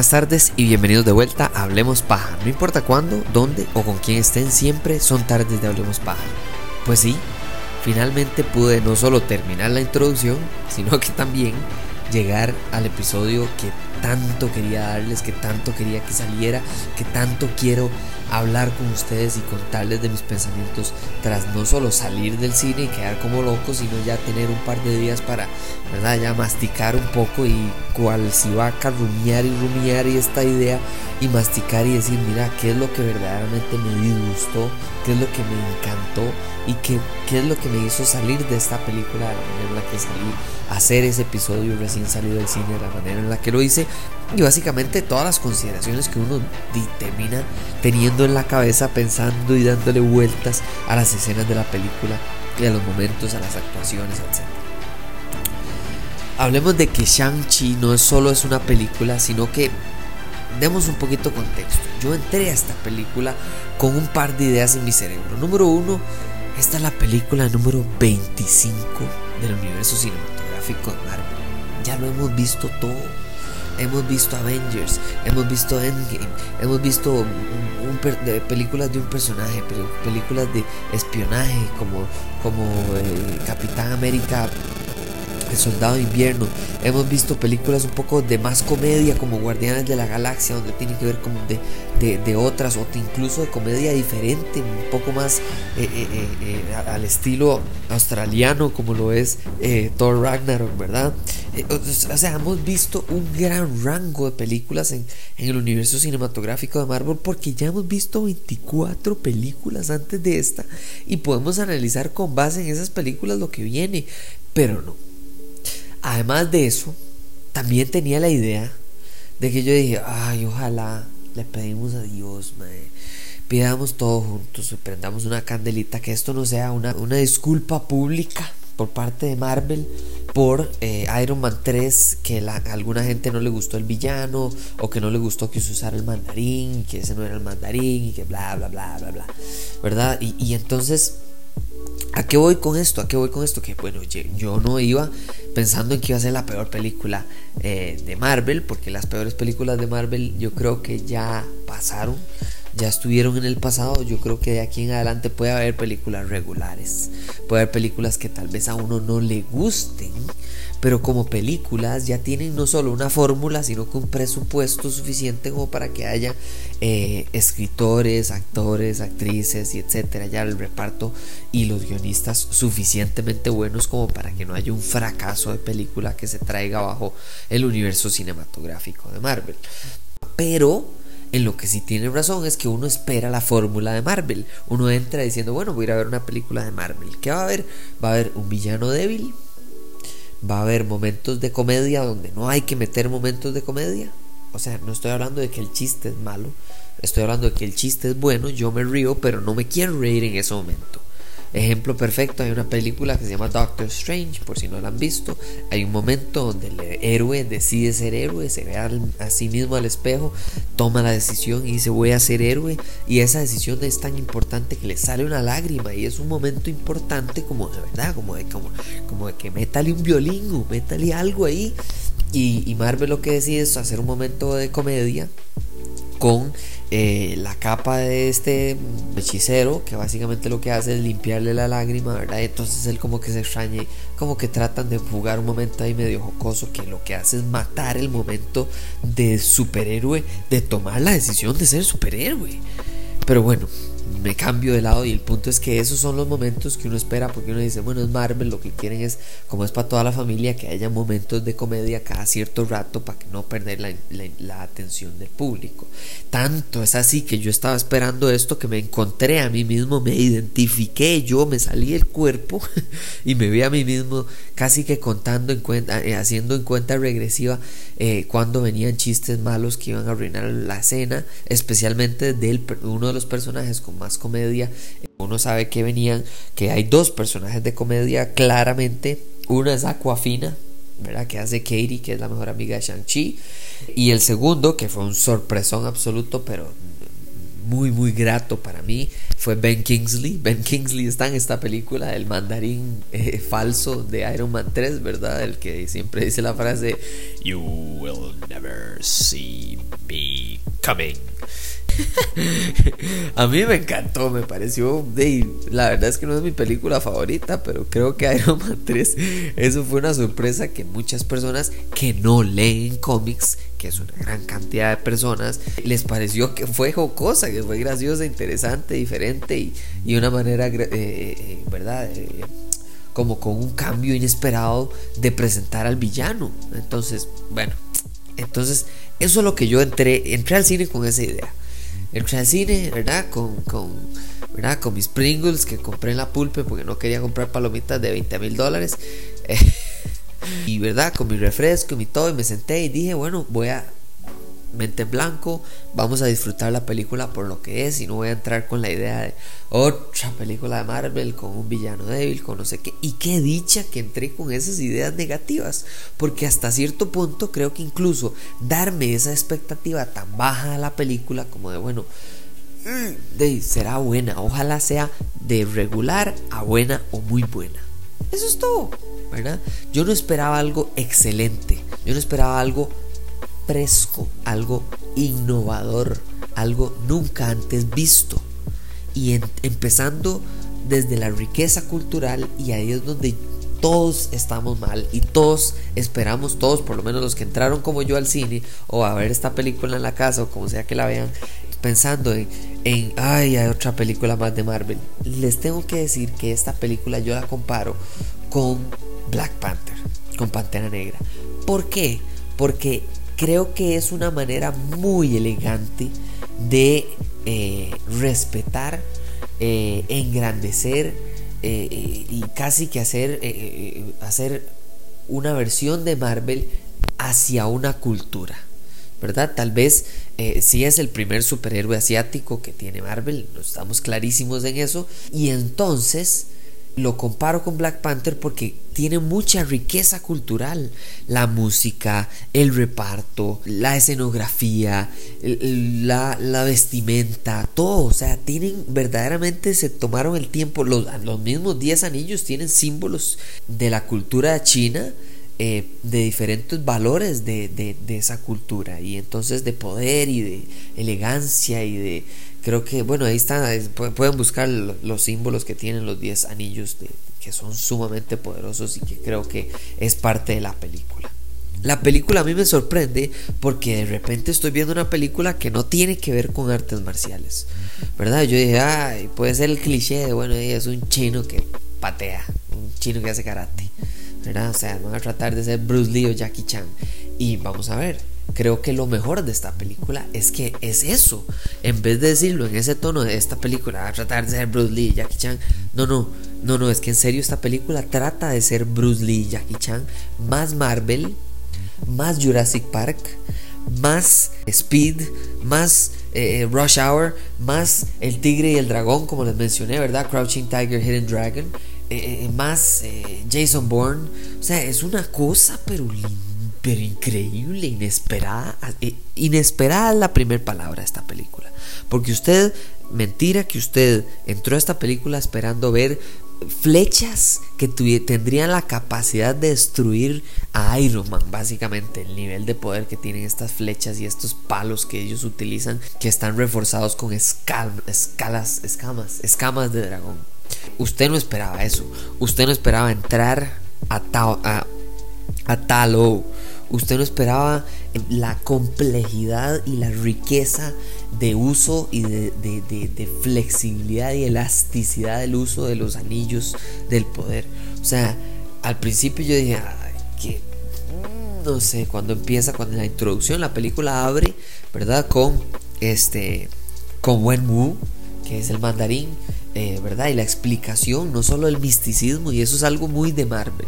Buenas tardes y bienvenidos de vuelta a Hablemos Paja. No importa cuándo, dónde o con quién estén, siempre son tardes de Hablemos Paja. Pues sí, finalmente pude no solo terminar la introducción, sino que también llegar al episodio que tanto quería darles, que tanto quería que saliera, que tanto quiero hablar con ustedes y contarles de mis pensamientos tras no solo salir del cine y quedar como loco, sino ya tener un par de días para, ¿verdad? Ya masticar un poco y cual si va a rumiar y rumiar y esta idea y masticar y decir, mira, qué es lo que verdaderamente me disgustó, qué es lo que me encantó y qué, qué es lo que me hizo salir de esta película de la manera en la que salí, hacer ese episodio recién salido del cine, de la manera en la que lo hice y básicamente todas las consideraciones que uno termina teniendo en la cabeza, pensando y dándole vueltas a las escenas de la película y a los momentos, a las actuaciones, etc. Hablemos de que Shang-Chi no solo es una película, sino que demos un poquito contexto. Yo entré a esta película con un par de ideas en mi cerebro. Número uno, esta es la película número 25 del universo cinematográfico de Marvel. Ya lo hemos visto todo hemos visto Avengers, hemos visto Endgame, hemos visto películas de un personaje, películas de espionaje como, como eh, Capitán América el Soldado de Invierno. Hemos visto películas un poco de más comedia como Guardianes de la Galaxia, donde tiene que ver con de, de, otras, o incluso de comedia diferente, un poco más eh, eh, eh, al estilo australiano como lo es Thor Ragnarok, ¿verdad? o sea, hemos visto un gran rango de películas en, en el universo cinematográfico de Marvel porque ya hemos visto 24 películas antes de esta y podemos analizar con base en esas películas lo que viene, pero no Además de eso, también tenía la idea de que yo dije, ay, ojalá le pedimos a Dios, pidamos todos juntos, prendamos una candelita, que esto no sea una, una disculpa pública por parte de Marvel por eh, Iron Man 3 que a alguna gente no le gustó el villano o que no le gustó que se usara el mandarín, que ese no era el mandarín y que bla bla bla bla bla, ¿verdad? Y entonces ¿A qué voy con esto? ¿A qué voy con esto? Que bueno, yo no iba pensando en que iba a ser la peor película eh, de Marvel, porque las peores películas de Marvel yo creo que ya pasaron, ya estuvieron en el pasado. Yo creo que de aquí en adelante puede haber películas regulares, puede haber películas que tal vez a uno no le gusten, pero como películas ya tienen no solo una fórmula, sino que un presupuesto suficiente como para que haya eh, escritores, actores, actrices y etcétera, ya el reparto y los guionistas suficientemente buenos como para que no haya un fracaso de película que se traiga bajo el universo cinematográfico de Marvel. Pero en lo que sí tiene razón es que uno espera la fórmula de Marvel. Uno entra diciendo, bueno, voy a ir a ver una película de Marvel. ¿Qué va a haber? Va a haber un villano débil, va a haber momentos de comedia donde no hay que meter momentos de comedia. O sea, no estoy hablando de que el chiste es malo, estoy hablando de que el chiste es bueno, yo me río, pero no me quiero reír en ese momento. Ejemplo perfecto, hay una película que se llama Doctor Strange, por si no la han visto. Hay un momento donde el héroe decide ser héroe, se ve a sí mismo al espejo, toma la decisión y dice voy a ser héroe. Y esa decisión es tan importante que le sale una lágrima y es un momento importante como de verdad, como de, como, como de que métale un violín o métale algo ahí. Y, y Marvel lo que decide es hacer un momento de comedia con eh, la capa de este hechicero que básicamente lo que hace es limpiarle la lágrima, ¿verdad? Entonces él como que se extraña, como que tratan de jugar un momento ahí medio jocoso que lo que hace es matar el momento de superhéroe, de tomar la decisión de ser superhéroe. Pero bueno, me cambio de lado y el punto es que esos son los momentos que uno espera porque uno dice, bueno, es Marvel, lo que quieren es, como es para toda la familia, que haya momentos de comedia cada cierto rato para que no perder la, atención del público. Tanto es así que yo estaba esperando esto que me encontré a mí mismo, me identifiqué, yo me salí del cuerpo y me vi a mí mismo casi que contando en cuenta, eh, haciendo en cuenta regresiva eh, cuando venían chistes malos que iban a arruinar la escena, especialmente de uno de los personajes con más comedia. Uno sabe que venían, que hay dos personajes de comedia claramente. Uno es Aquafina, ¿verdad? Que hace Katie, que es la mejor amiga de Shang-Chi. Y el segundo, que fue un sorpresón absoluto, pero muy, muy grato para mí, fue Ben Kingsley. Ben Kingsley está en esta película, el mandarín eh, falso de Iron Man 3, ¿verdad? El que siempre dice la frase, You will never see me coming. a mí me encantó, me pareció. la verdad es que no es mi película favorita, pero creo que Iron Man 3, eso fue una sorpresa que muchas personas que no leen cómics, que es una gran cantidad de personas, les pareció que fue jocosa, que fue graciosa, interesante, diferente y, y una manera, eh, eh, ¿verdad? Eh, como con un cambio inesperado de presentar al villano. Entonces, bueno, entonces eso es lo que yo entré, entré al cine con esa idea entré al cine, ¿verdad? Con, con, ¿verdad? con mis Pringles que compré en la pulpe porque no quería comprar palomitas de 20 mil dólares. y, ¿verdad? Con mi refresco y mi todo. Y me senté y dije, bueno, voy a mente en blanco, vamos a disfrutar la película por lo que es y no voy a entrar con la idea de otra película de Marvel con un villano débil, con no sé qué. Y qué dicha que entré con esas ideas negativas, porque hasta cierto punto creo que incluso darme esa expectativa tan baja a la película como de bueno, mm, de, será buena, ojalá sea de regular a buena o muy buena. Eso es todo, ¿verdad? Yo no esperaba algo excelente, yo no esperaba algo fresco, algo innovador, algo nunca antes visto. Y empezando desde la riqueza cultural y ahí es donde todos estamos mal y todos esperamos, todos, por lo menos los que entraron como yo al cine o a ver esta película en la casa o como sea que la vean, pensando en, en, ay, hay otra película más de Marvel. Les tengo que decir que esta película yo la comparo con Black Panther, con Pantera Negra. ¿Por qué? Porque creo que es una manera muy elegante de eh, respetar, eh, engrandecer eh, y casi que hacer, hacer una versión de Marvel hacia una cultura. ¿Verdad? Tal vez si es el primer superhéroe asiático que tiene Marvel, estamos clarísimos en eso. Y entonces lo comparo con Black Panther porque tiene mucha riqueza cultural. La música, el reparto, la escenografía, la, vestimenta, todo. O sea, tienen verdaderamente, se tomaron el tiempo. Los, los mismos 10 anillos tienen símbolos de la cultura china. Eh, de diferentes valores de, de esa cultura y entonces de poder y de elegancia y de, creo que, bueno, ahí están, pueden buscar los símbolos que tienen los 10 anillos de, que son sumamente poderosos y que creo que es parte de la película. La película a mí me sorprende porque de repente estoy viendo una película que no tiene que ver con artes marciales, ¿verdad? Yo dije, ay, puede ser el cliché de, bueno, es un chino que patea, un chino que hace karate, ¿verdad? O sea, van a tratar de ser Bruce Lee o Jackie Chan. Y vamos a ver, creo que lo mejor de esta película es que es eso. En vez de decirlo en ese tono de esta película, a tratar de ser Bruce Lee, Jackie Chan. No, no, no, no, es que en serio esta película trata de ser Bruce Lee, Jackie Chan, más Marvel, más Jurassic Park, más Speed, más eh, Rush Hour, más El Tigre y el Dragón, como les mencioné, ¿verdad? Crouching Tiger, Hidden Dragon, eh, eh, más Jason Bourne. O sea, es una cosa, pero linda pero increíble, inesperada. Eh, inesperada la primera palabra de esta película. Porque usted, mentira que usted entró a esta película esperando ver flechas que tendrían la capacidad de destruir a Iron Man, básicamente el nivel de poder que tienen estas flechas y estos palos que ellos utilizan, que están reforzados con escalas, escamas, escamas de dragón. Usted no esperaba eso, usted no esperaba entrar a, a, a Talo Usted no esperaba la complejidad y la riqueza de uso y de, flexibilidad y elasticidad del uso de los anillos del poder. O sea, al principio yo dije, que mm, no sé, cuando empieza, cuando la introducción, la película abre, ¿verdad? Con este, con Wen Wu, que es el mandarín, eh, ¿verdad? Y la explicación, no solo el misticismo, y eso es algo muy de Marvel.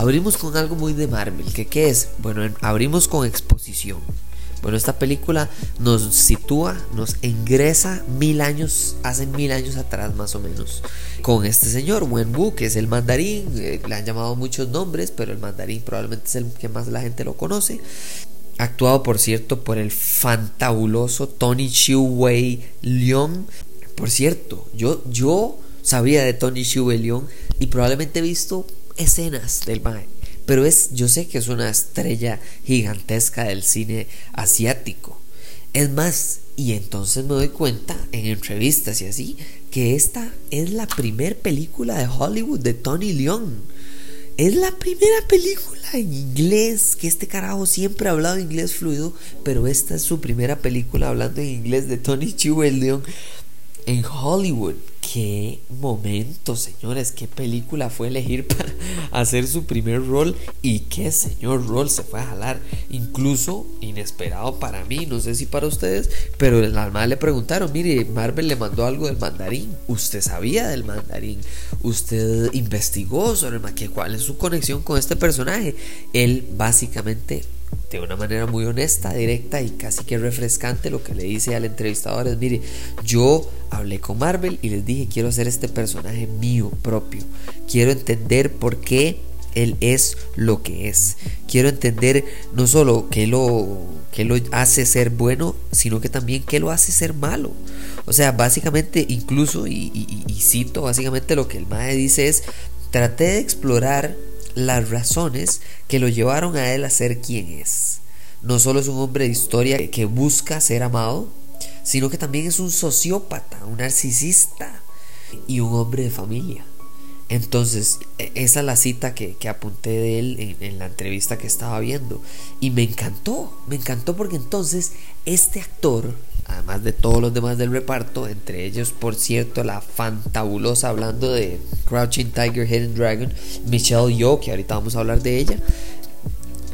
Abrimos con algo muy de Marvel, qué es? Bueno, abrimos con exposición. Bueno, esta película nos sitúa, nos ingresa mil años, hace mil años atrás más o menos, con este señor, Wen Wu, que es el mandarín, eh, le han llamado muchos nombres, pero el mandarín probablemente es el que más la gente lo conoce. Actuado, por cierto, por el fantabuloso Tony Chiu Wei Leong, por cierto, yo, yo sabía de Tony León y probablemente he visto escenas del Mae. Pero es, yo sé que es una estrella gigantesca del cine asiático. Es más, y entonces me doy cuenta en entrevistas y así, que esta es la primera película de Hollywood de Tony Leung. Es la primera película en inglés, que este carajo siempre ha hablado inglés fluido, pero esta es su primera película hablando en inglés de Tony Chiu Leung en Hollywood. Qué momento, señores, qué película fue elegir para hacer su primer rol y qué señor rol se fue a jalar. Incluso inesperado para mí, no sé si para ustedes, pero el alma le preguntaron, mire, Marvel le mandó algo del mandarín. ¿Usted sabía del mandarín? ¿Usted investigó sobre el cuál es su conexión con este personaje? Él básicamente de una manera muy honesta, directa y casi que refrescante lo que le dice al entrevistador es, mire, yo hablé con Marvel y les dije, quiero hacer este personaje mío propio, quiero entender por qué él es lo que es, quiero entender no solo que lo, que lo hace ser bueno, sino que también que lo hace ser malo. O sea, básicamente, incluso, y, y cito, básicamente lo que el Mae dice es, traté de explorar las razones que lo llevaron a él a ser quien es. No solo es un hombre de historia que busca ser amado, sino que también es un sociópata, un narcisista y un hombre de familia. Entonces, e, esa es la cita que, apunté de él en, la entrevista que estaba viendo. Y me encantó, me encantó porque entonces este actor, además de todos los demás del reparto, entre ellos, por cierto, la fantabulosa, hablando de Crouching Tiger, Hidden Dragon, Michelle Yeoh, que ahorita vamos a hablar de ella.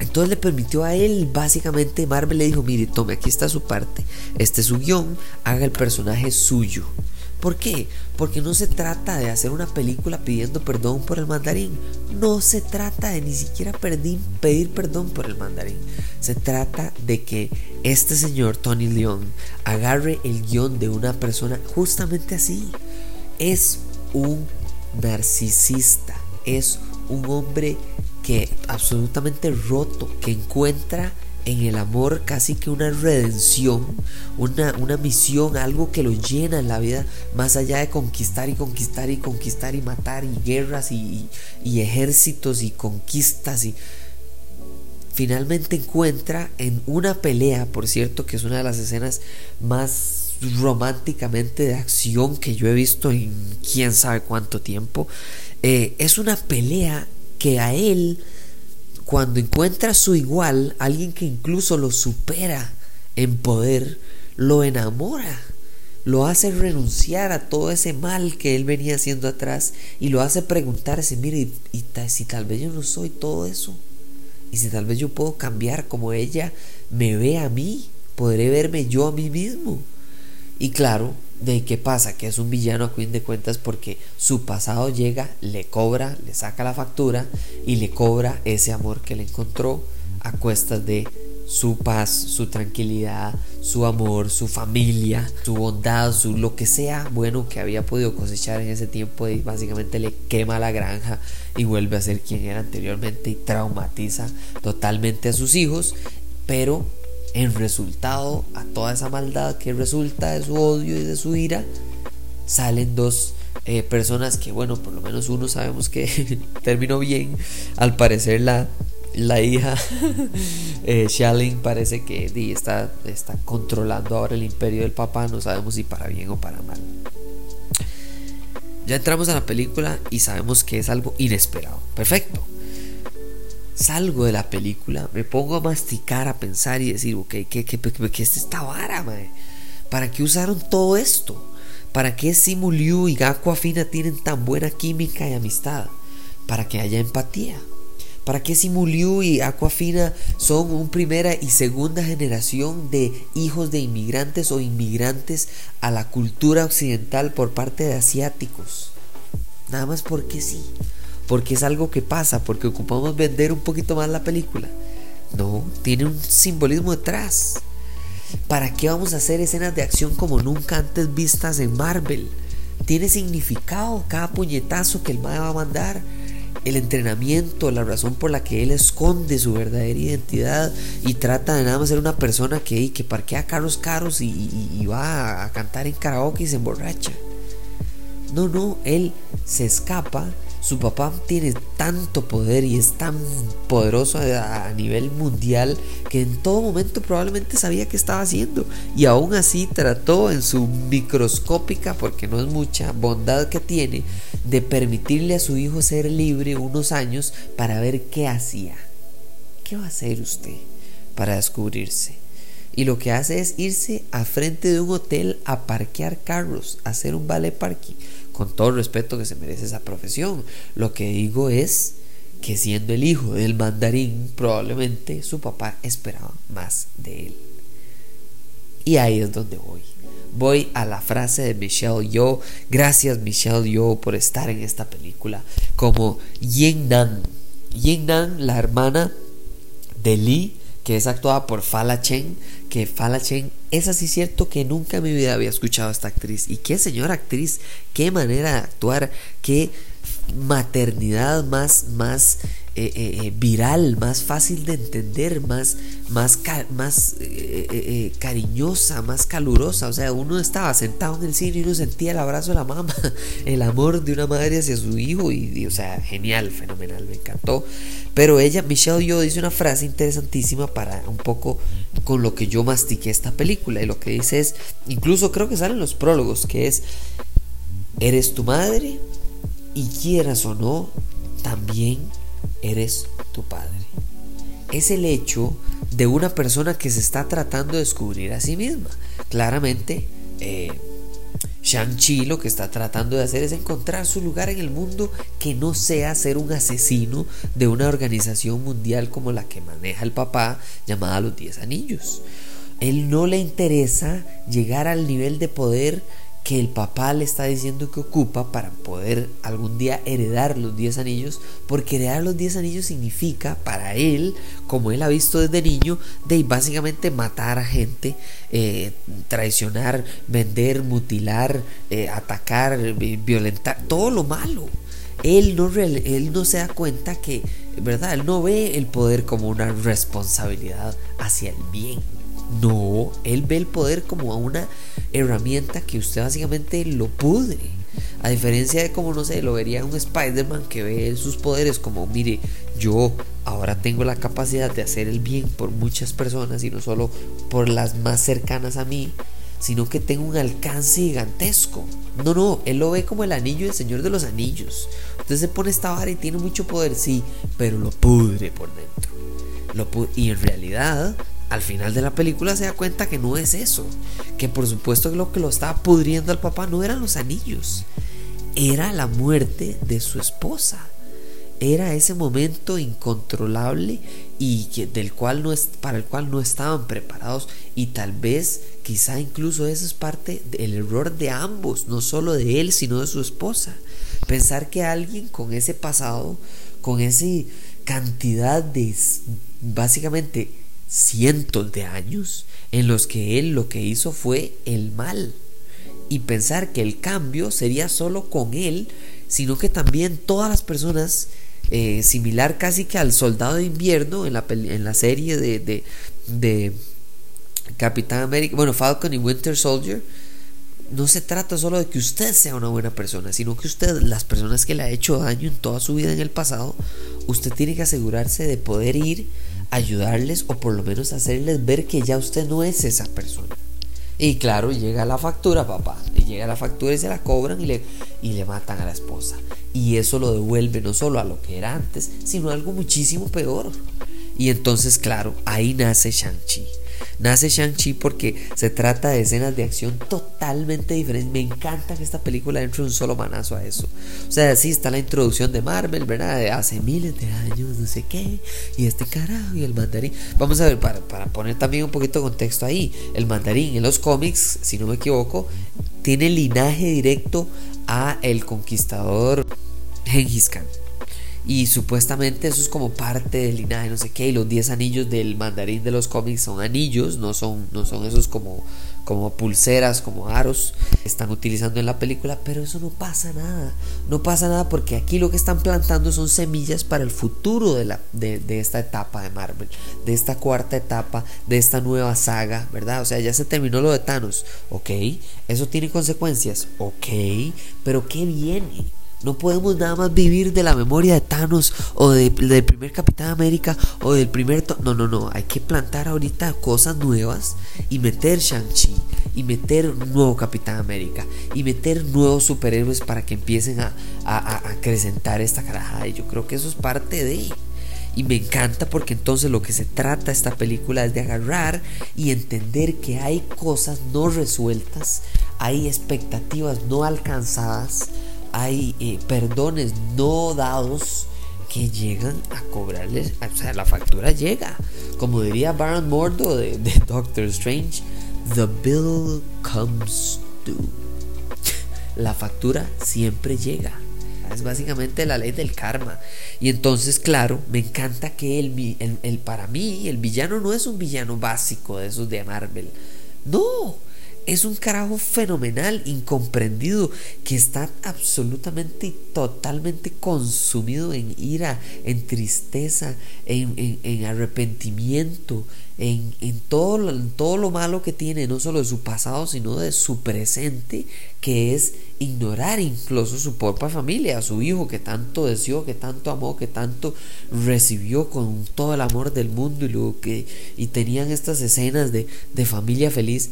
Entonces le permitió a él, básicamente, Marvel le dijo, mire, tome, aquí está su parte, este es su guion, haga el personaje suyo. ¿Por qué? Porque no se trata de hacer una película pidiendo perdón por el mandarín. No se trata de ni siquiera pedir, perdón por el mandarín. Se trata de que este señor Tony León agarre el guion de una persona justamente así. Es un narcisista. Es un hombre que absolutamente roto, que encuentra en el amor casi que una redención, una, una misión, algo que lo llena en la vida, más allá de conquistar y conquistar y conquistar y matar y guerras y, ejércitos y conquistas y finalmente encuentra en una pelea, por cierto, que es una de las escenas más románticamente de acción que yo he visto en quién sabe cuánto tiempo, eh, es una pelea que a él cuando encuentra su igual, alguien que incluso lo supera en poder, lo enamora, lo hace renunciar a todo ese mal que él venía haciendo atrás y lo hace preguntarse, mire, y, si tal vez yo no soy todo eso, y si tal vez yo puedo cambiar como ella me ve a mí, podré verme yo a mí mismo. Y claro, de qué pasa, que es un villano a fin de cuentas porque su pasado llega, le cobra, le saca la factura y le cobra ese amor que le encontró a cuestas de su paz, su tranquilidad, su amor, su familia, su bondad, su lo que sea bueno que había podido cosechar en ese tiempo y básicamente le quema la granja y vuelve a ser quien era anteriormente y traumatiza totalmente a sus hijos, pero en resultado a toda esa maldad que resulta de su odio y de su ira, salen dos eh, personas que, bueno, por lo menos uno sabemos que terminó bien. Al parecer la, la hija eh, parece que está, está controlando ahora el imperio del papá, no sabemos si para bien o para mal. Ya entramos a la película y sabemos que es algo inesperado. Perfecto salgo de la película, me pongo a masticar, a pensar y decir, ok, ¿qué, qué, qué, es esta vara, mae? ¿Para qué usaron todo esto? ¿Para qué Simu Liu y Gaku Afina tienen tan buena química y amistad? Para que haya empatía. ¿Para qué Simu Liu y Aquafina son un primera y segunda generación de hijos de inmigrantes o inmigrantes a la cultura occidental por parte de asiáticos? Nada más porque sí porque es algo que pasa, porque ocupamos vender un poquito más la película. No, tiene un simbolismo detrás. ¿Para qué vamos a hacer escenas de acción como nunca antes vistas en Marvel? Tiene significado cada puñetazo que el MAE va a mandar. el entrenamiento, la razón por la que él esconde su verdadera identidad y trata de nada más ser una persona que, que parquea carros caros y, va a cantar en karaoke y se emborracha. No, no, él se escapa su papá tiene tanto poder y es tan poderoso a, nivel mundial que en todo momento probablemente sabía qué estaba haciendo y aún así trató en su microscópica, porque no es mucha bondad que tiene, de permitirle a su hijo ser libre unos años para ver qué hacía. ¿Qué va a hacer usted para descubrirse? Y lo que hace es irse a frente de un hotel a parquear carros, a hacer un ballet parking con todo el respeto que se merece esa profesión. Lo que digo es que siendo el hijo del mandarín, probablemente su papá esperaba más de él. Y ahí es donde voy. Voy a la frase de Michelle Yeoh. Gracias Michelle Yeoh por estar en esta película. Como Yin Nan. Yin Nan, la hermana de Lee, que es actuada por Fala Chen, que Fala Chen es así cierto que nunca en mi vida había escuchado a esta actriz. Y qué señora actriz, qué manera de actuar, qué maternidad más, más eh, eh, eh, viral, más fácil de entender, más, más, más cariñosa, más calurosa. O sea, uno estaba sentado en el cine y uno sentía el abrazo de la mamá, el amor de una madre hacia su hijo. Y, o sea, genial, fenomenal, me encantó. Pero ella, Michelle Yo, dice una frase interesantísima para un poco con lo que yo mastiqué esta película. Y lo que dice es, incluso creo que salen los prólogos, que es, eres tu madre y quieras o no, también eres tu padre. Es el hecho de una persona que se está tratando de descubrir a sí misma. Claramente, eh, Shang-Chi lo que está tratando de hacer es encontrar su lugar en el mundo que no sea ser un asesino de una organización mundial como la que maneja el papá llamada los Diez Anillos. Él no le interesa llegar al nivel de poder que el papá le está diciendo que ocupa para poder algún día heredar los 10 anillos, porque heredar los 10 anillos significa para él, como él ha visto desde niño, de básicamente matar a gente, eh, traicionar, vender, mutilar, eh, atacar, violentar, todo lo malo. Él no, él no se da cuenta que, ¿verdad? Él no ve el poder como una responsabilidad hacia el bien no, él ve el poder como una herramienta que usted básicamente lo pudre. A diferencia de como, no sé, lo vería un Spider-Man que ve sus poderes como, mire, yo ahora tengo la capacidad de hacer el bien por muchas personas y no solo por las más cercanas a mí, sino que tengo un alcance gigantesco. No, no, él lo ve como el anillo del Señor de los Anillos. Usted se pone esta vara y tiene mucho poder, sí, pero lo pudre por dentro. Lo y en realidad al final de la película se da cuenta que no es eso. Que por supuesto lo que lo estaba pudriendo al papá no eran los anillos. Era la muerte de su esposa. Era ese momento incontrolable y del cual no es, para el cual no estaban preparados. Y tal vez, quizá incluso eso es parte del error de ambos, no solo de él, sino de su esposa. Pensar que alguien con ese pasado, con esa cantidad de básicamente cientos de años en los que él lo que hizo fue el mal. Y pensar que el cambio sería solo con él, sino que también todas las personas, eh, similar casi que al soldado de invierno en la, en la serie de, de, de Capitán América, bueno, Falcon y Winter Soldier, no se trata solo de que usted sea una buena persona, sino que usted, las personas que le ha hecho daño en toda su vida en el pasado, usted tiene que asegurarse de poder ir ayudarles o por lo menos hacerles ver que ya usted no es esa persona. Y claro, llega la factura, papá. Y llega la factura y se la cobran y le, y le matan a la esposa. Y eso lo devuelve no solo a lo que era antes, sino a algo muchísimo peor. Y entonces, claro, ahí nace Shang-Chi. Nace Shang-Chi porque se trata de escenas de acción totalmente diferentes. Me encanta que esta película entre un solo manazo a eso. O sea, sí está la introducción de Marvel, ¿verdad? De hace miles de años, no sé qué. Y este carajo y el mandarín. Vamos a ver, para, para poner también un poquito de contexto ahí. El mandarín en los cómics, si no me equivoco, tiene linaje directo a el conquistador Genghis Khan. Y supuestamente eso es como parte del linaje, no sé qué, y los 10 anillos del mandarín de los cómics son anillos, no son, no son esos como, como pulseras, como aros que están utilizando en la película, pero eso no pasa nada, no pasa nada porque aquí lo que están plantando son semillas para el futuro de, la, de, esta etapa de Marvel, de esta cuarta etapa, de esta nueva saga, ¿verdad? O sea, ya se terminó lo de Thanos, ok, eso tiene consecuencias, ok, pero ¿qué viene? No podemos nada más vivir de la memoria de Thanos o del primer Capitán América o del primer... No, no, no. Hay que plantar ahorita cosas nuevas y meter Shang-Chi y meter un nuevo Capitán América y meter nuevos superhéroes para que empiecen a, a, acrecentar esta carajada. Y yo creo que eso es parte de... Y me encanta porque entonces lo que se trata esta película es de agarrar y entender que hay cosas no resueltas, hay expectativas no alcanzadas, hay eh, perdones no dados que llegan a cobrarles, o sea, la factura llega. Como diría Baron Mordo de, Doctor Strange, the bill comes due. La factura siempre llega. Es básicamente la ley del karma. Y entonces, claro, me encanta que el, el, para mí el villano no es un villano básico de esos de Marvel. No, es un carajo fenomenal, incomprendido, que está absolutamente y totalmente consumido en ira, en tristeza, en, arrepentimiento, en, todo lo, en todo lo malo que tiene, no solo de su pasado, sino de su presente, que es ignorar incluso su propia familia, a su hijo que tanto deseó, que tanto amó, que tanto recibió con todo el amor del mundo y, lo que, y tenían estas escenas de, de familia feliz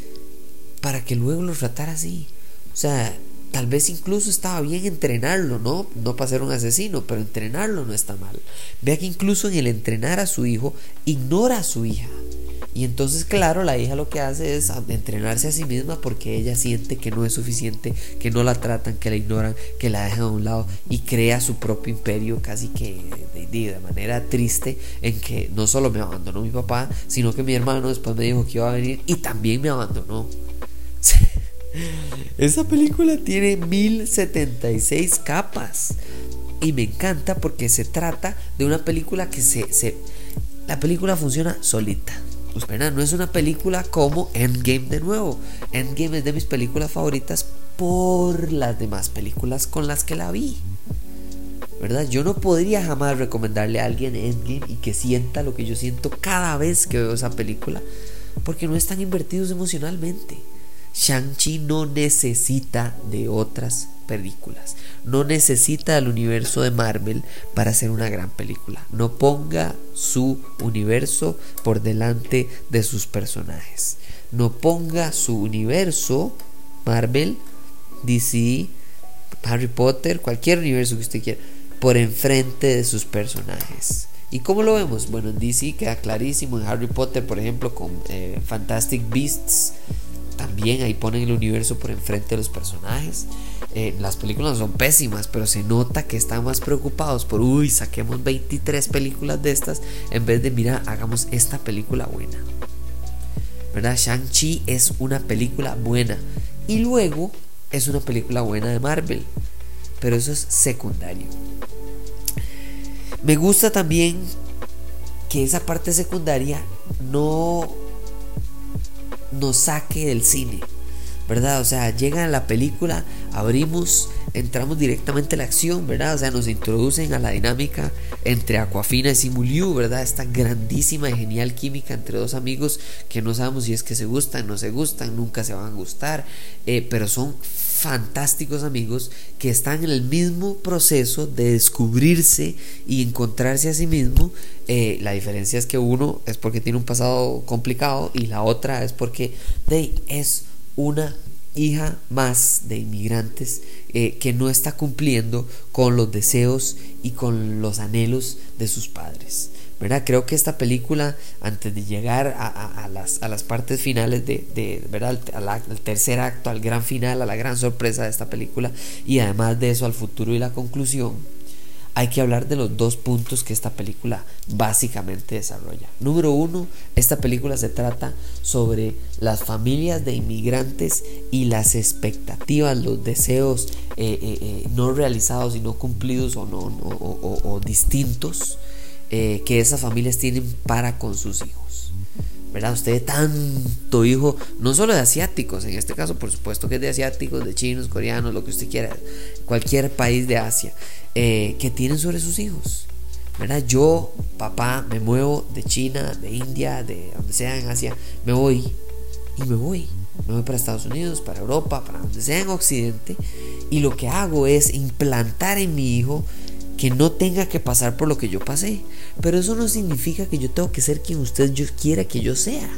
para que luego lo tratara así. O sea, tal vez incluso estaba bien entrenarlo, ¿no? No para ser un asesino, pero entrenarlo no está mal. Vea que incluso en el entrenar a su hijo, ignora a su hija. Y entonces, claro, la hija lo que hace es entrenarse a sí misma porque ella siente que no es suficiente, que no la tratan, que la ignoran, que la dejan a un lado y crea su propio imperio casi que de, de manera triste en que no solo me abandonó mi papá, sino que mi hermano después me dijo que iba a venir y también me abandonó. Esa película tiene 1076 capas. Y me encanta porque se trata de una película que se. la película funciona solita. Pues, no es una película como Endgame de nuevo. Endgame es de mis películas favoritas por las demás películas con las que la vi. ¿Verdad? Yo no podría jamás recomendarle a alguien Endgame y que sienta lo que yo siento cada vez que veo esa película. Porque no están invertidos emocionalmente. Shang-Chi no necesita de otras películas. No necesita el universo de Marvel para hacer una gran película. No ponga su universo por delante de sus personajes. No ponga su universo Marvel, DC, Harry Potter, cualquier universo que usted quiera, por enfrente de sus personajes. ¿Y cómo lo vemos? Bueno, en DC queda clarísimo. En Harry Potter, por ejemplo, con eh, Fantastic Beasts también ahí ponen el universo por enfrente de los personajes. Eh, las películas son pésimas, pero se nota que están más preocupados por, uy, saquemos 23 películas de estas en vez de, mira, hagamos esta película buena. ¿Verdad? Shang-Chi es una película buena. Y luego es una película buena de Marvel. Pero eso es secundario. Me gusta también que esa parte secundaria no nos saque del cine. ¿Verdad? O sea, llega la película, abrimos, entramos directamente a la acción, ¿verdad? O sea, nos introducen a la dinámica entre Aquafina y Simuliu, ¿verdad? Esta grandísima y genial química entre dos amigos que no sabemos si es que se gustan, no se gustan, nunca se van a gustar, eh, pero son fantásticos amigos que están en el mismo proceso de descubrirse y encontrarse a sí mismo. Eh, la diferencia es que uno es porque tiene un pasado complicado y la otra es porque de, es una hija más de inmigrantes eh, que no está cumpliendo con los deseos y con los anhelos de sus padres. ¿verdad? Creo que esta película, antes de llegar a, las, a las, partes finales de, ¿verdad? Al, tercer acto, al gran final, a la gran sorpresa de esta película, y además de eso al futuro y la conclusión, hay que hablar de los dos puntos que esta película básicamente desarrolla. Número uno, esta película se trata sobre las familias de inmigrantes y las expectativas, los deseos eh, eh, eh, no realizados y no cumplidos o, no, o distintos que esas familias tienen para con sus hijos. ¿Verdad? Usted tanto hijo, no solo de asiáticos, en este caso por supuesto que es de asiáticos, de chinos, coreanos, lo que usted quiera, cualquier país de Asia, eh, que tienen sobre sus hijos. ¿verdad? Yo, papá, me muevo de China, de India, de donde sea en Asia, me voy y me voy. Me voy para Estados Unidos, para Europa, para donde sea en Occidente. Y lo que hago es implantar en mi hijo que no tenga que pasar por lo que yo pasé. Pero eso no significa que yo tengo que ser quien usted yo quiera que yo sea.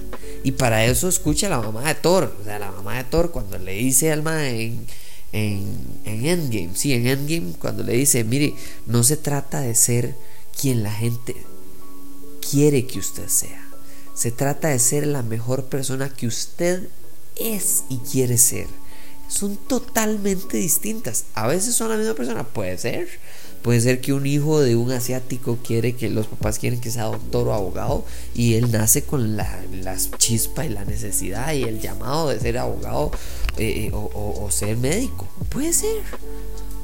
Y para eso escucha a la mamá de Thor. O sea, la mamá de Thor cuando le dice al ma en, en, en Endgame, sí, en Endgame, cuando le dice, mire, no se trata de ser quien la gente quiere que usted sea. Se trata de ser la mejor persona que usted es y quiere ser. Son totalmente distintas. A veces son la misma persona, puede ser Puede ser que un hijo de un asiático quiere que los papás quieren que sea doctor o abogado y él nace con la, chispa y la necesidad y el llamado de ser abogado eh, eh, o, ser médico. Puede ser.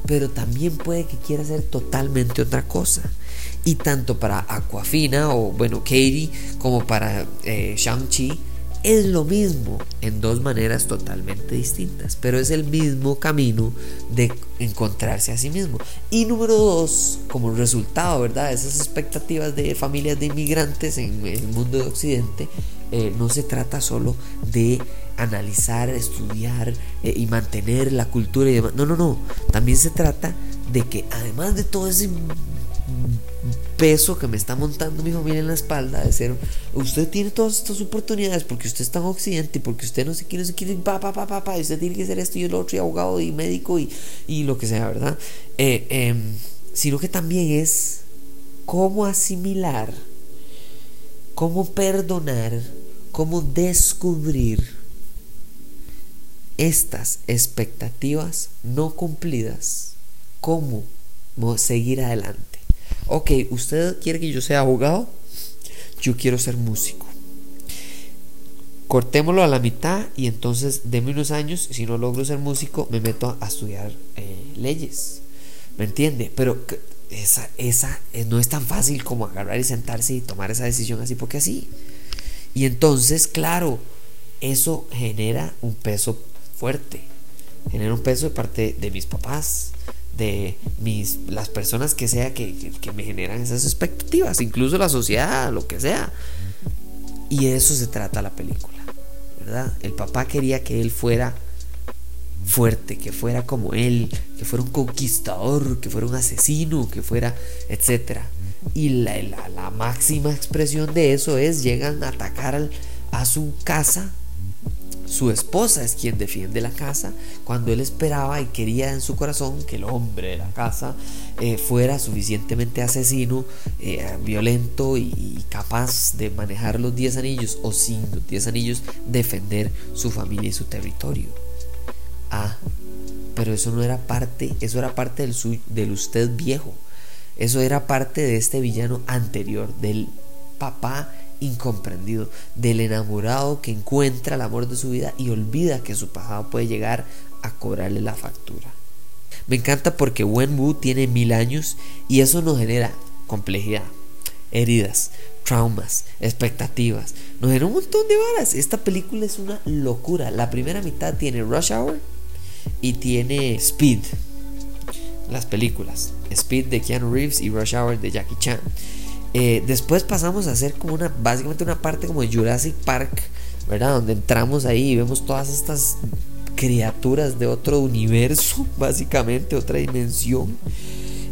Pero también puede que quiera ser totalmente otra cosa. Y tanto para Aquafina o bueno, Katie como para eh, Shang-Chi es lo mismo en dos maneras totalmente distintas, pero es el mismo camino de encontrarse a sí mismo. Y número dos, como resultado, ¿verdad? Esas expectativas de familias de inmigrantes en el mundo de Occidente, eh, no se trata solo de analizar, estudiar eh, y mantener la cultura y demás. No, no, no. También se trata de que además de todo ese peso que me está montando mi familia en la espalda de ser usted tiene todas estas oportunidades porque usted está en occidente y porque usted no se quiere, se quiere, pa, pa, pa, pa, pa, y usted tiene que ser esto y el otro y abogado y médico y, y lo que sea, ¿verdad? Eh, em, sino que también es cómo asimilar, cómo perdonar, cómo descubrir estas expectativas no cumplidas, cómo seguir adelante ok, usted quiere que yo sea abogado, yo quiero ser músico. Cortémoslo a la mitad y entonces deme unos años, si no logro ser músico, me meto a estudiar eh, leyes. ¿Me entiende? Pero esa, esa eh, no es tan fácil como agarrar y sentarse y tomar esa decisión así porque así. Y entonces, claro, eso genera un peso fuerte. Genera un peso de parte de mis papás, de mis, las personas que sea que, me generan esas expectativas, incluso la sociedad, lo que sea. Y de eso se trata la película, ¿verdad? El papá quería que él fuera fuerte, que fuera como él, que fuera un conquistador, que fuera un asesino, que fuera, etcétera. Y la, la, máxima expresión de eso es llegan a atacar a su casa su esposa es quien defiende la casa cuando él esperaba y quería en su corazón que el hombre de la casa eh, fuera suficientemente asesino, eh, violento y, capaz de manejar los 10 anillos o sin los 10 anillos defender su familia y su territorio. Ah, pero eso no era parte, eso era parte del, del usted viejo. Eso era parte de este villano anterior, del papá incomprendido, del enamorado que encuentra el amor de su vida y olvida que su pasado puede llegar a cobrarle la factura. Me encanta porque Wenwu tiene mil años y eso nos genera complejidad, heridas, traumas, expectativas. Nos genera un montón de varas. Esta película es una locura. La primera mitad tiene Rush Hour y tiene Speed. Las películas. Speed de Keanu Reeves y Rush Hour de Jackie Chan. Eh, después pasamos a hacer como una, básicamente una parte como Jurassic Park, ¿verdad? Donde entramos ahí y vemos todas estas criaturas de otro universo, básicamente, otra dimensión.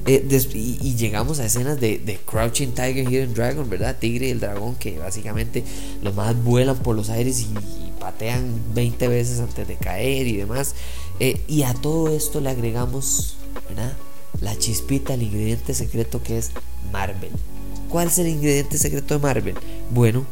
Eh, y, llegamos a escenas de, Crouching Tiger, Hidden Dragon, ¿verdad? Tigre y el dragón que básicamente los más vuelan por los aires y, patean 20 veces antes de caer y demás. Eh, y a todo esto le agregamos. La chispita, el ingrediente secreto que es Marvel. ¿Cuál es el ingrediente secreto de Marvel? Bueno,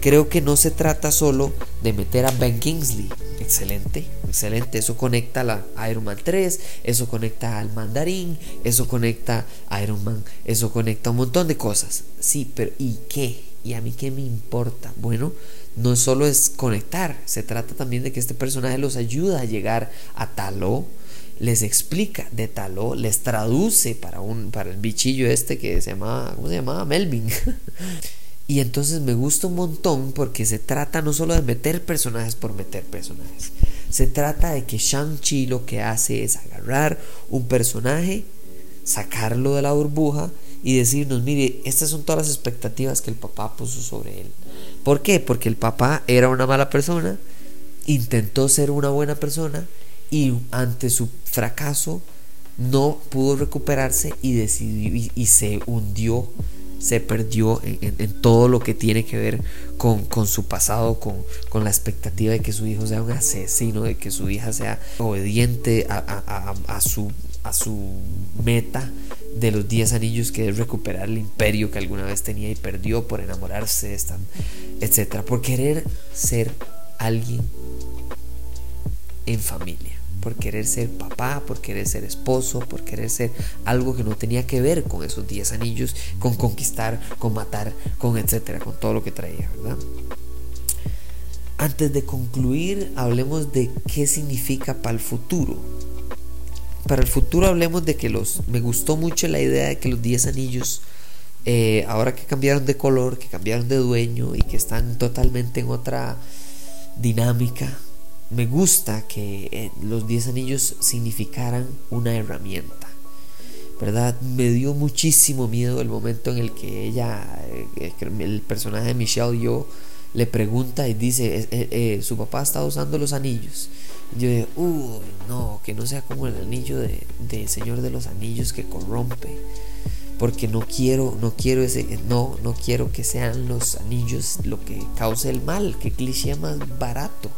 creo que no se trata solo de meter a Ben Kingsley, excelente, excelente, eso conecta a la Iron Man 3, eso conecta al mandarín, eso conecta a Iron Man, eso conecta a un montón de cosas. Sí, pero ¿y qué? ¿Y a mí qué me importa? Bueno, no solo es conectar, se trata también de que este personaje los ayuda a llegar a Taló, les explica de Taló, les traduce para un para el bichillo este que se llama, ¿cómo se llamaba? Melvin. y entonces me gusta un montón porque se trata no solo de meter personajes por meter personajes. Se trata de que Shang-Chi lo que hace es agarrar un personaje, sacarlo de la burbuja y decirnos, mire, estas son todas las expectativas que el papá puso sobre él. ¿Por qué? Porque el papá era una mala persona, intentó ser una buena persona y ante su fracaso no pudo recuperarse y decidió y, se hundió, se perdió en, todo lo que tiene que ver con, su pasado, con, con, la expectativa de que su hijo sea un asesino, de que su hija sea obediente a, su, a su meta de los 10 anillos que es recuperar el imperio que alguna vez tenía y perdió por enamorarse, esta, etcétera, por querer ser alguien en familia, por querer ser papá, por querer ser esposo, por querer ser algo que no tenía que ver con esos 10 anillos, con conquistar, con matar, con etcétera, con todo lo que traía, ¿verdad? Antes de concluir, hablemos de qué significa para el futuro para el futuro hablemos de que los... Me gustó mucho la idea de que los 10 anillos, eh, ahora que cambiaron de color, que cambiaron de dueño y que están totalmente en otra dinámica, me gusta que eh, los 10 anillos significaran una herramienta. ¿Verdad? Me dio muchísimo miedo el momento en el que ella, eh, el personaje de Michelle, yo le pregunta y dice, su papá está usando los anillos. Yo digo, uy, no, que no sea como el anillo de, Señor de los Anillos que corrompe. Porque no quiero, no quiero ese, no, no quiero que sean los anillos lo que cause el mal, que cliché más barato.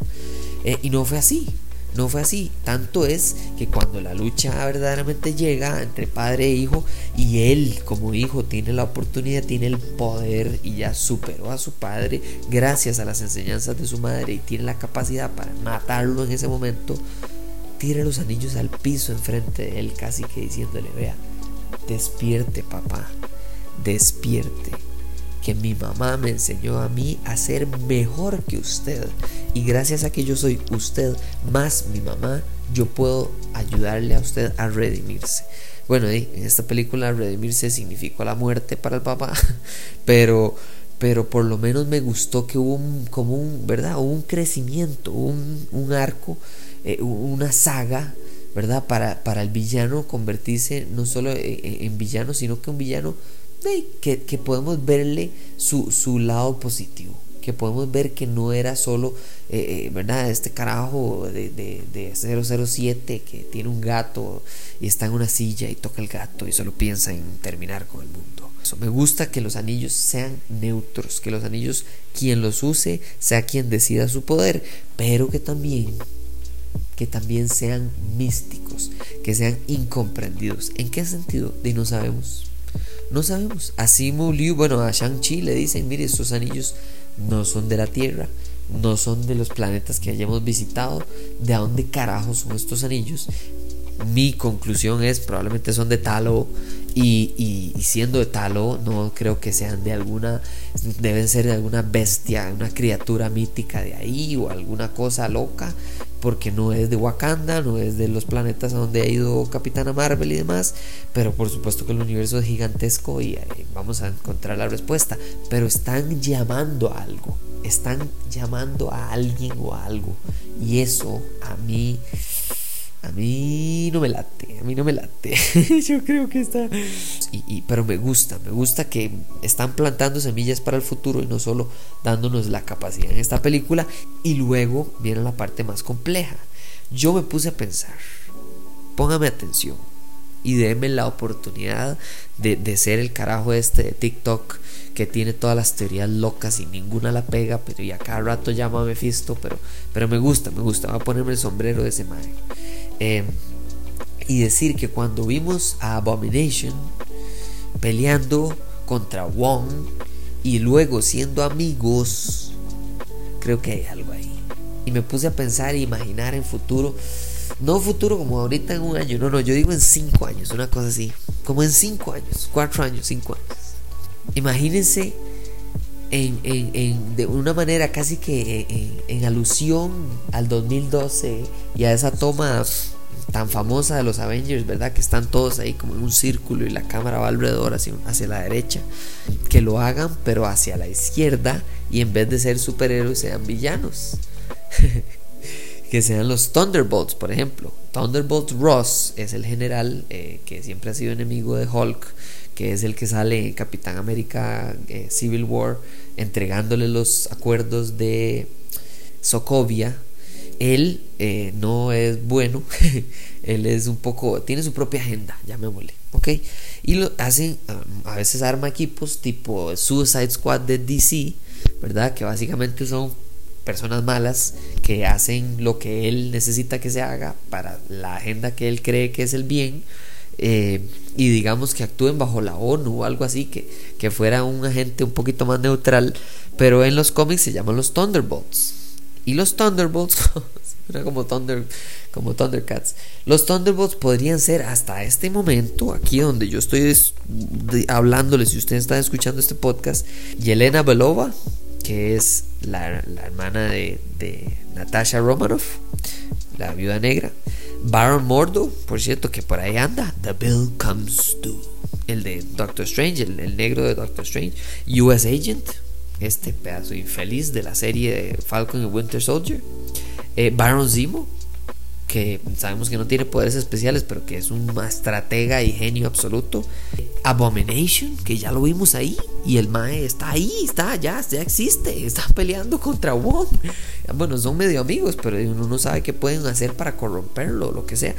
Eh, y no fue así. No fue así. Tanto es que cuando la lucha verdaderamente llega entre padre e hijo y él como hijo tiene la oportunidad, tiene el poder y ya superó a su padre gracias a las enseñanzas de su madre y tiene la capacidad para matarlo en ese momento, tira los anillos al piso enfrente de él casi que diciéndole, vea, despierte papá, despierte que mi mamá me enseñó a mí a ser mejor que usted. Y gracias a que yo soy usted más mi mamá, yo puedo ayudarle a usted a redimirse. Bueno, en esta película redimirse significó la muerte para el papá, pero pero por lo menos me gustó que hubo un, como un, ¿verdad? un crecimiento, un, un arco, eh, una saga, ¿verdad? Para, para el villano convertirse no solo en villano, sino que un villano que, que podemos verle su, su, lado positivo, que podemos ver que no era solo, eh, eh, ¿verdad? Este carajo de, de, de, 007 que tiene un gato y está en una silla y toca el gato y solo piensa en terminar con el mundo. Eso, me gusta que los anillos sean neutros, que los anillos, quien los use, sea quien decida su poder, pero que también que también sean místicos, que sean incomprendidos. ¿En qué sentido? De no sabemos. No sabemos. Así Liu, bueno, a Shang-Chi le dicen, mire, estos anillos no son de la Tierra, no son de los planetas que hayamos visitado. ¿De dónde carajo son estos anillos? Mi conclusión es probablemente son de Talo y, y, siendo de Talo no creo que sean de alguna, deben ser de alguna bestia, una criatura mítica de ahí o alguna cosa loca porque no es de Wakanda, no es de los planetas a donde ha ido Capitana Marvel y demás, pero por supuesto que el universo es gigantesco y vamos a encontrar la respuesta, pero están llamando a algo, están llamando a alguien o a algo. Y eso a mí a mí no me late, a mí no me late. Yo creo que está. Y, pero me gusta, me gusta que están plantando semillas para el futuro y no solo dándonos la capacidad en esta película. Y luego viene la parte más compleja. Yo me puse a pensar, póngame atención y déme la oportunidad de, ser el carajo este de TikTok que tiene todas las teorías locas y ninguna la pega, pero ya cada rato llama a Mephisto, pero, pero me gusta, me gusta, voy a ponerme el sombrero de ese madre. Em, y decir que cuando vimos a Abomination peleando contra Wong y luego siendo amigos, creo que hay algo ahí. y me puse a pensar e imaginar en futuro. No futuro como ahorita en un año, no, no, yo digo en cinco años, una cosa así. Como en cinco años, cuatro años, cinco años. Imagínense en, de una manera casi que en, alusión al 2012 y a esa toma tan famosa de los Avengers, ¿verdad? Que están todos ahí como en un círculo y la cámara va alrededor hacia, hacia la derecha. Que lo hagan, pero hacia la izquierda y en vez de ser superhéroes sean villanos. que sean los Thunderbolts, por ejemplo. Thunderbolt Ross es el general eh, que siempre ha sido enemigo de Hulk, que es el que sale en Capitán América eh, Civil War entregándole los acuerdos de Sokovia. Él eh, no es bueno, él es un poco, tiene su propia agenda, llamémosle, ¿ok? Y lo hacen, a veces arma equipos tipo Suicide Squad de DC, ¿verdad? Que básicamente son personas malas que hacen lo que él necesita que se haga para la agenda que él cree que es el bien eh, y digamos que actúen bajo la ONU o algo así, que, que fuera un agente un poquito más neutral, pero en los cómics se llaman los Thunderbolts. Y los Thunderbolts, como, Thunder, como Thundercats, los Thunderbolts podrían ser hasta este momento, aquí donde yo estoy hablándoles, si ustedes están escuchando este podcast, Yelena Belova, que es la, hermana de, Natasha Romanoff, la viuda negra. Baron Mordo, por cierto, que por ahí anda. The Bill Comes To. El de Doctor Strange, el, negro de Doctor Strange. US Agent, este pedazo infeliz de la serie de Falcon y Winter Soldier. Eh, Baron Zemo, que sabemos que no tiene poderes especiales, pero que es un estratega y genio absoluto. Abomination, que ya lo vimos ahí, y el Mae está ahí, está, ya, ya existe, está peleando contra Wong. Bueno, son medio amigos, pero uno no sabe qué pueden hacer para corromperlo, lo que sea.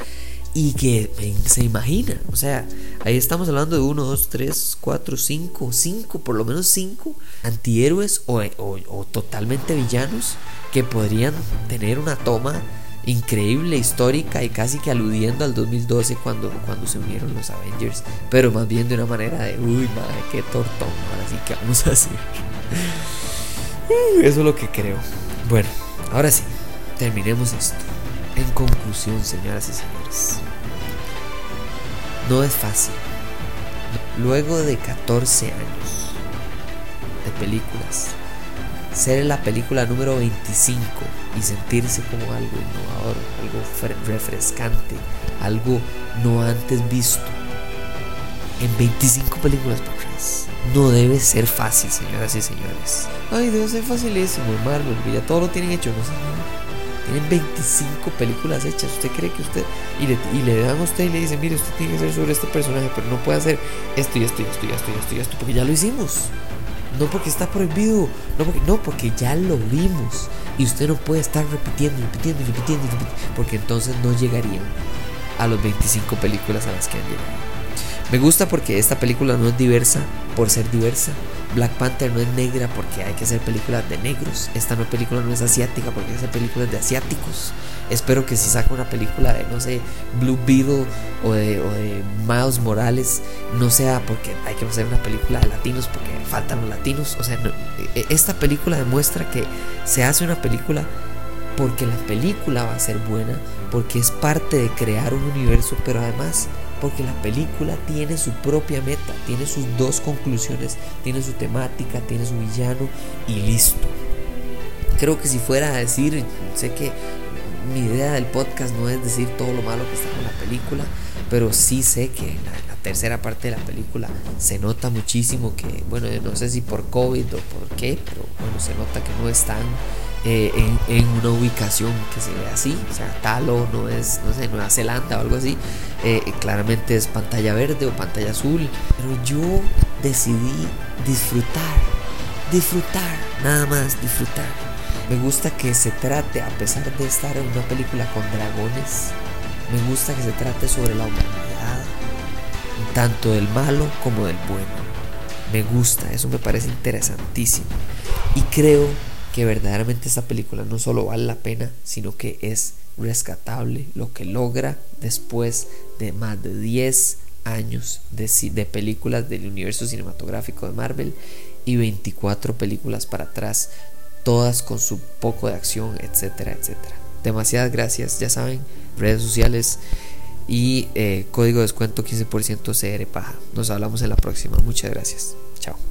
Y que se imagina, o sea, ahí estamos hablando de uno, dos, tres, cuatro, cinco, cinco, por lo menos cinco antihéroes o, o totalmente villanos que podrían tener una toma increíble, histórica y casi que aludiendo al 2012 cuando, cuando se unieron los Avengers, pero más bien de una manera de, uy, madre, qué tortón, ahora sí que vamos a hacer. Eso es lo que creo. Bueno, ahora sí, terminemos esto. En conclusión, señoras y señores, no es fácil. Luego de 14 años de películas, ser la película número 25 y sentirse como algo innovador, algo refrescante, algo no antes visto. En 25 películas por vez. No debe ser fácil, señoras y señores. Ay, debe ser facilísimo, Marvel, porque ya todo lo tienen hecho, no sé. Tienen 25 películas hechas. ¿Usted cree que usted.? Y le, y dan a usted y le dicen, mire, usted tiene que hacer sobre este personaje, pero no puede hacer esto y esto y esto y esto y esto y esto, porque ya lo hicimos. No porque está prohibido, no porque, no porque ya lo vimos. Y usted no puede estar repitiendo, repitiendo, repitiendo, repitiendo, porque entonces no llegarían a los 25 películas a las que han llegado. Me gusta porque esta película no es diversa por ser diversa. Black Panther no es negra porque hay que hacer películas de negros. Esta no película no es asiática porque hay que hacer películas de asiáticos. Espero que si saca una película de, no sé, Blue Beetle o de, o de Morales, no sea porque hay que hacer una película de latinos porque faltan los latinos. O sea, e, esta película demuestra que se hace una película porque la película va a ser buena, porque es parte de crear un universo, pero además porque la película tiene su propia meta, tiene sus dos conclusiones, tiene su temática, tiene su villano y listo. Creo que si fuera a decir, sé que mi idea del podcast no es decir todo lo malo que está con la película, pero sí sé que la, la tercera parte de la película se nota muchísimo que, bueno, no sé si por COVID o por qué, pero bueno, se nota que no están eh, en, una ubicación que se ve así, o sea, Talo no es, no sé, Nueva Zelanda o algo así, eh, claramente es pantalla verde o pantalla azul, pero yo decidí disfrutar, disfrutar, nada más disfrutar. Me gusta que se trate, a pesar de estar en una película con dragones, me gusta que se trate sobre la humanidad, tanto del malo como del bueno. Me gusta, eso me parece interesantísimo. Y creo que verdaderamente esta película no solo vale la pena, sino que es rescatable lo que logra después de más de 10 años de, películas del universo cinematográfico de Marvel y 24 películas para atrás. todas con su poco de acción, etcétera, etcétera. Demasiadas gracias, ya saben, redes sociales y eh, código de descuento 15% CR Paja. Nos hablamos en la próxima. Muchas gracias. Chao.